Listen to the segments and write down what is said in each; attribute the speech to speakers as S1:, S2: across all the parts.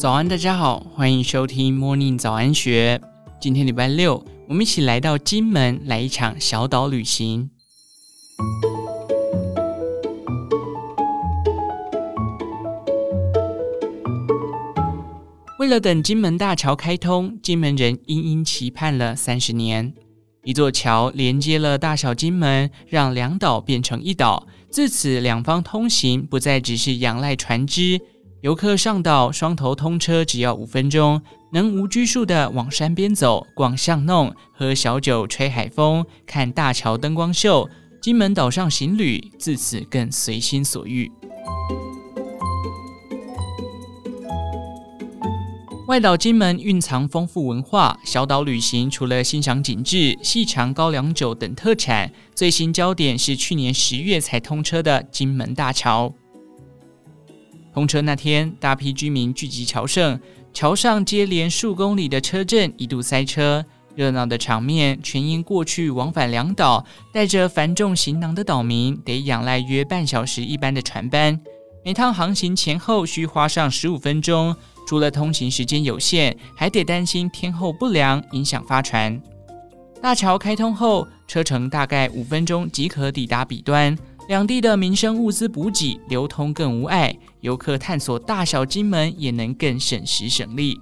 S1: 早安，大家好，欢迎收听 Morning 早安学。今天礼拜六，我们一起来到金门，来一场小岛旅行。为了等金门大桥开通，金门人殷殷期盼了三十年。一座桥连接了大小金门，让两岛变成一岛。自此，两方通行不再只是仰赖船只，游客上岛双头通车只要五分钟，能无拘束的往山边走、逛巷弄、喝小酒、吹海风、看大桥灯光秀。金门岛上行旅自此更随心所欲。外岛金门蕴藏丰富文化，小岛旅行除了欣赏景致、细尝高粱酒等特产，最新焦点是去年十月才通车的金门大桥。通车那天，大批居民聚集桥上，桥上接连数公里的车阵一度塞车，热闹的场面全因过去往返两岛带着繁重行囊的岛民得仰赖约半小时一班的船班，每趟航行前后需花上十五分钟。除了通行时间有限，还得担心天候不良影响发船。大桥开通后，车程大概五分钟即可抵达彼端，两地的民生物资补给流通更无碍，游客探索大小金门也能更省时省力。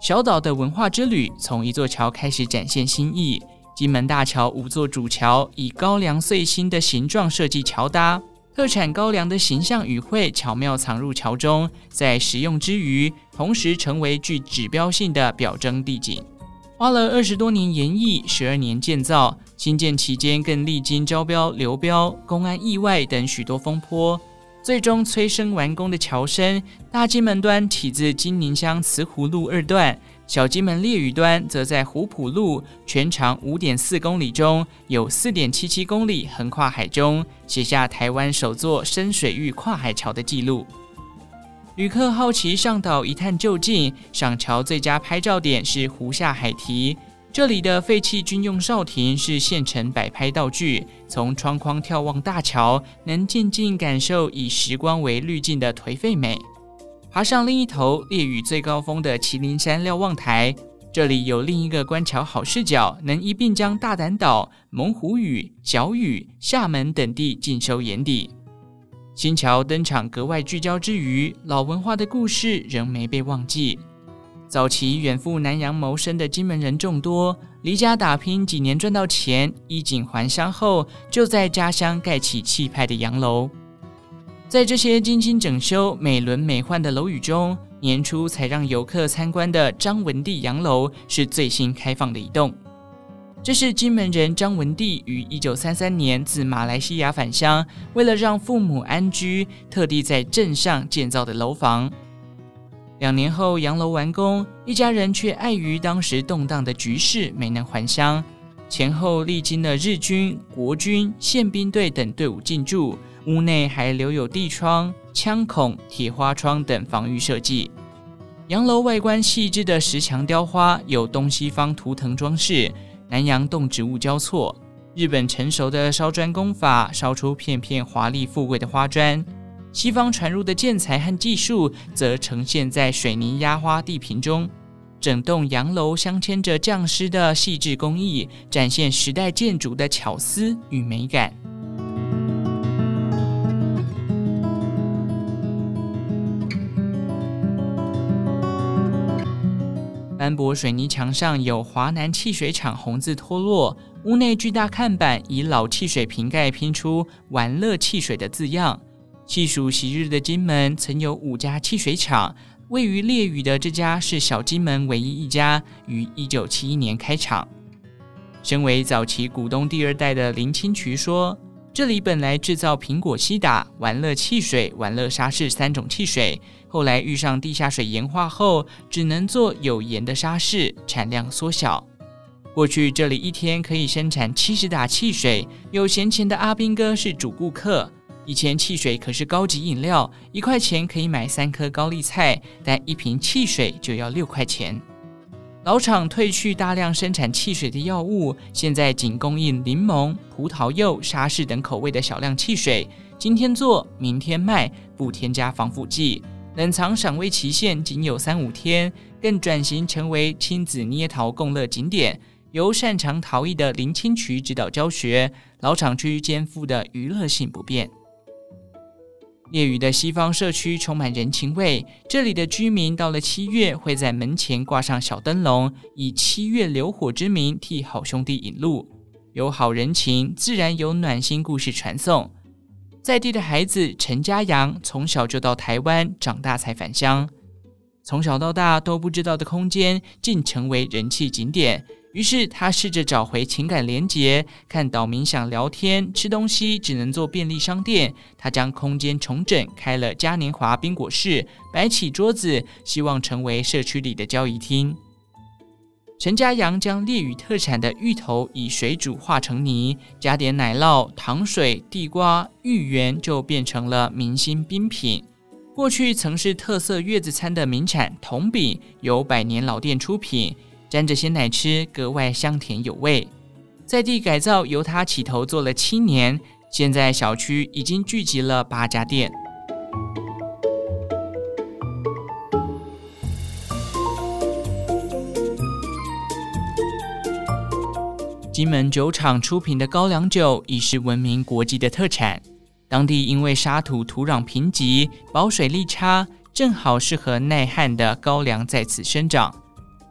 S1: 小岛的文化之旅从一座桥开始展现新意。金门大桥五座主桥以高粱穗心的形状设计桥搭。特产高粱的形象语汇巧妙藏入桥中，在实用之余，同时成为具指标性的表征地景。花了二十多年研议，十二年建造，兴建期间更历经招标、流标、公安意外等许多风波，最终催生完工的桥身，大金门端起自金宁乡慈湖路二段。小金门烈屿端则在湖浦路，全长五点四公里中有四点七七公里横跨海中，写下台湾首座深水域跨海桥的纪录。旅客好奇上岛一探究竟，上桥最佳拍照点是湖下海堤，这里的废弃军用哨亭是现成摆拍道具，从窗框眺望大桥，能静静感受以时光为滤镜的颓废美。爬上另一头烈屿最高峰的麒麟山瞭望台，这里有另一个观桥好视角，能一并将大胆岛、猛虎屿、角屿、厦门等地尽收眼底。新桥登场格外聚焦之余，老文化的故事仍没被忘记。早期远赴南洋谋生的金门人众多，离家打拼几年赚到钱，衣锦还乡后，就在家乡盖起气派的洋楼。在这些精心整修、美轮美奂的楼宇中，年初才让游客参观的张文第洋楼是最新开放的一栋。这是金门人张文第于一九三三年自马来西亚返乡，为了让父母安居，特地在镇上建造的楼房。两年后，洋楼完工，一家人却碍于当时动荡的局势，没能还乡。前后历经了日军、国军、宪兵队等队伍进驻。屋内还留有地窗、枪孔、铁花窗等防御设计。洋楼外观细致的石墙雕花，有东西方图腾装饰，南洋动植物交错。日本成熟的烧砖工法，烧出片片华丽富贵的花砖。西方传入的建材和技术，则呈现在水泥压花地坪中。整栋洋楼镶嵌着匠师的细致工艺，展现时代建筑的巧思与美感。斑驳水泥墙上有华南汽水厂红字脱落，屋内巨大看板以老汽水瓶盖拼出“玩乐汽水”的字样。细数昔日的金门，曾有五家汽水厂，位于烈屿的这家是小金门唯一一家，于一九七一年开厂。身为早期股东第二代的林清渠说。这里本来制造苹果西打、玩乐汽水、玩乐沙士三种汽水，后来遇上地下水盐化后，只能做有盐的沙士，产量缩小。过去这里一天可以生产七十打汽水，有闲钱的阿兵哥是主顾客。以前汽水可是高级饮料，一块钱可以买三颗高丽菜，但一瓶汽水就要六块钱。老厂褪去大量生产汽水的药物，现在仅供应柠檬、葡萄柚、沙士等口味的小量汽水。今天做，明天卖，不添加防腐剂。冷藏赏味期限仅有三五天，更转型成为亲子捏陶共乐景点，由擅长陶艺的林清渠指导教学，老厂区肩负的娱乐性不变。夜雨的西方社区充满人情味，这里的居民到了七月会在门前挂上小灯笼，以七月流火之名替好兄弟引路，有好人情，自然有暖心故事传送。在地的孩子陈家阳从小就到台湾长大才返乡，从小到大都不知道的空间竟成为人气景点。于是他试着找回情感连结，看岛民想聊天、吃东西只能做便利商店，他将空间重整，开了嘉年华冰果室，摆起桌子，希望成为社区里的交易厅。陈家阳将烈屿特产的芋头以水煮化成泥，加点奶酪、糖水、地瓜、芋圆，就变成了明星冰品。过去曾是特色月子餐的名产铜饼，由百年老店出品，沾着鲜奶吃，格外香甜有味。在地改造由他起头做了七年，现在小区已经聚集了八家店。金门酒厂出品的高粱酒已是闻名国际的特产。当地因为沙土土壤贫瘠、保水力差，正好适合耐旱的高粱在此生长。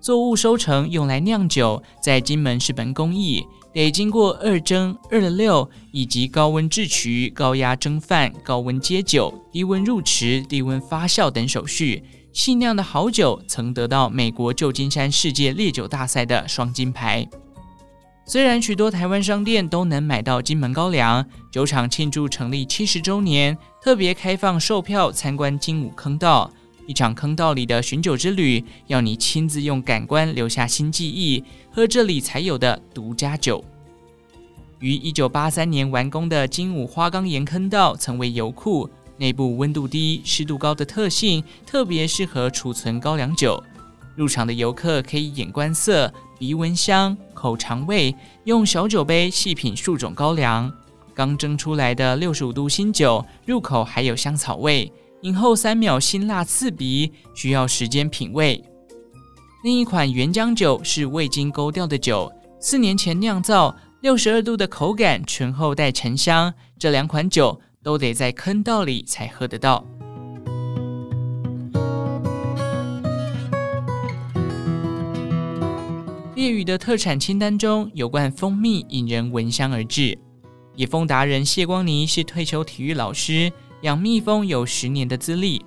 S1: 作物收成用来酿酒，在金门是门工艺，得经过二蒸、二六以及高温制曲、高压蒸饭、高温接酒、低温入池、低温发酵等手续。细酿的好酒曾得到美国旧金山世界烈酒大赛的双金牌。虽然许多台湾商店都能买到金门高粱，酒厂庆祝成立七十周年，特别开放售票参观精武坑道，一场坑道里的寻酒之旅，要你亲自用感官留下新记忆，喝这里才有的独家酒。于一九八三年完工的精武花岗岩坑道，曾为油库，内部温度低、湿度高的特性，特别适合储存高粱酒。入场的游客可以眼观色。鼻闻香，口尝味，用小酒杯细品数种高粱。刚蒸出来的六十五度新酒，入口还有香草味，饮后三秒辛辣刺鼻，需要时间品味。另一款原浆酒是未经勾调的酒，四年前酿造，六十二度的口感，醇厚带沉香。这两款酒都得在坑道里才喝得到。烈屿的特产清单中有罐蜂蜜引人闻香而至。野蜂达人谢光尼是退休体育老师，养蜜蜂有十年的资历。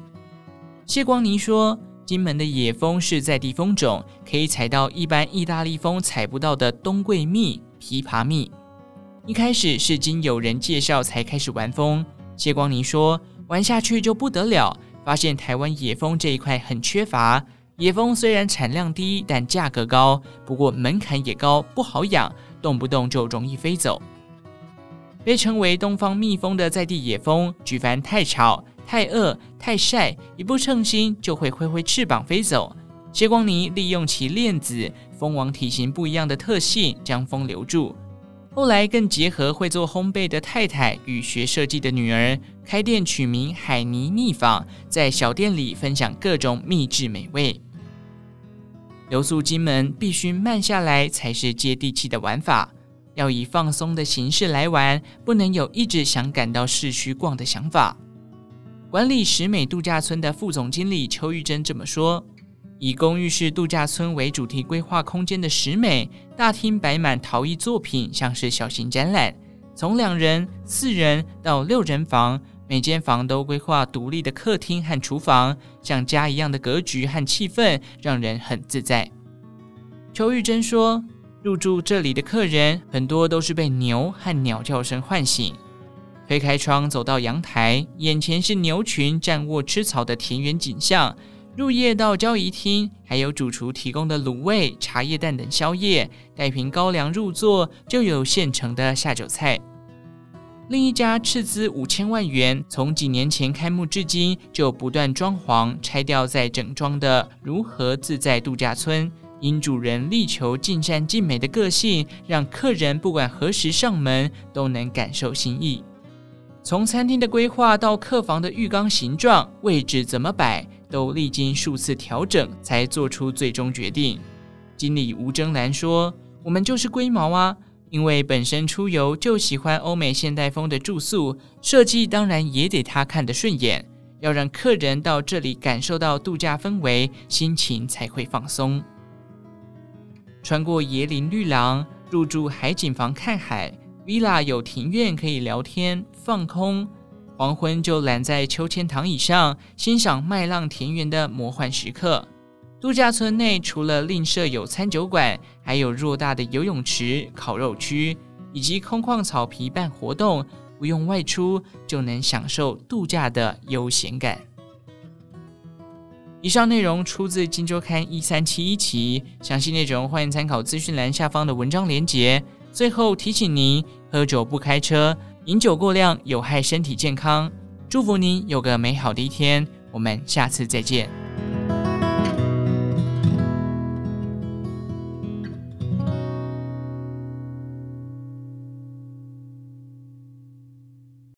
S1: 谢光尼说，金门的野蜂是在地蜂种，可以采到一般意大利蜂采不到的东桂蜜、枇杷蜜。一开始是经有人介绍才开始玩蜂。谢光尼说，玩下去就不得了，发现台湾野蜂这一块很缺乏。野蜂虽然产量低，但价格高，不过门槛也高，不好养，动不动就容易飞走。被称为东方蜜蜂的在地野蜂，举凡太吵、太饿、太晒，一不称心就会挥挥翅膀飞走。谢光尼利用其链子、蜂王体型不一样的特性，将蜂留住。后来更结合会做烘焙的太太与学设计的女儿，开店取名海尼秘坊，在小店里分享各种秘制美味。留宿金门必须慢下来才是接地气的玩法，要以放松的形式来玩，不能有一直想赶到市区逛的想法。管理石美度假村的副总经理邱玉珍这么说。以公寓式度假村为主题规划空间的石美大厅摆满陶艺作品，像是小型展览。从两人、四人到六人房，每间房都规划独立的客厅和厨房，像家一样的格局和气氛，让人很自在。邱玉珍说，入住这里的客人很多都是被牛和鸟叫声唤醒，推开窗走到阳台，眼前是牛群站卧吃草的田园景象。入夜到交谊厅，还有主厨提供的卤味、茶叶蛋等宵夜，带瓶高粱入座，就有现成的下酒菜。另一家斥资五千万元，从几年前开幕至今就不断装潢、拆掉再整装的如何自在度假村，因主人力求尽善尽美的个性，让客人不管何时上门都能感受心意。从餐厅的规划到客房的浴缸形状、位置怎么摆，都历经数次调整才做出最终决定。经理吴征兰说：“我们就是龟毛啊，因为本身出游就喜欢欧美现代风的住宿设计，当然也得他看得顺眼。要让客人到这里感受到度假氛围，心情才会放松。穿过椰林绿廊，入住海景房看海，Villa 有庭院可以聊天放空。”黄昏就懒在秋千躺椅上欣赏麦浪田园的魔幻时刻。度假村内除了另设有餐酒馆，还有偌大的游泳池、烤肉区以及空旷草皮办活动，不用外出就能享受度假的悠闲感。以上内容出自《今周刊》一三七一期，详细内容欢迎参考资讯栏下方的文章连结。最后提醒您：喝酒不开车。饮酒过量有害身体健康，祝福您有个美好的一天，我们下次再见。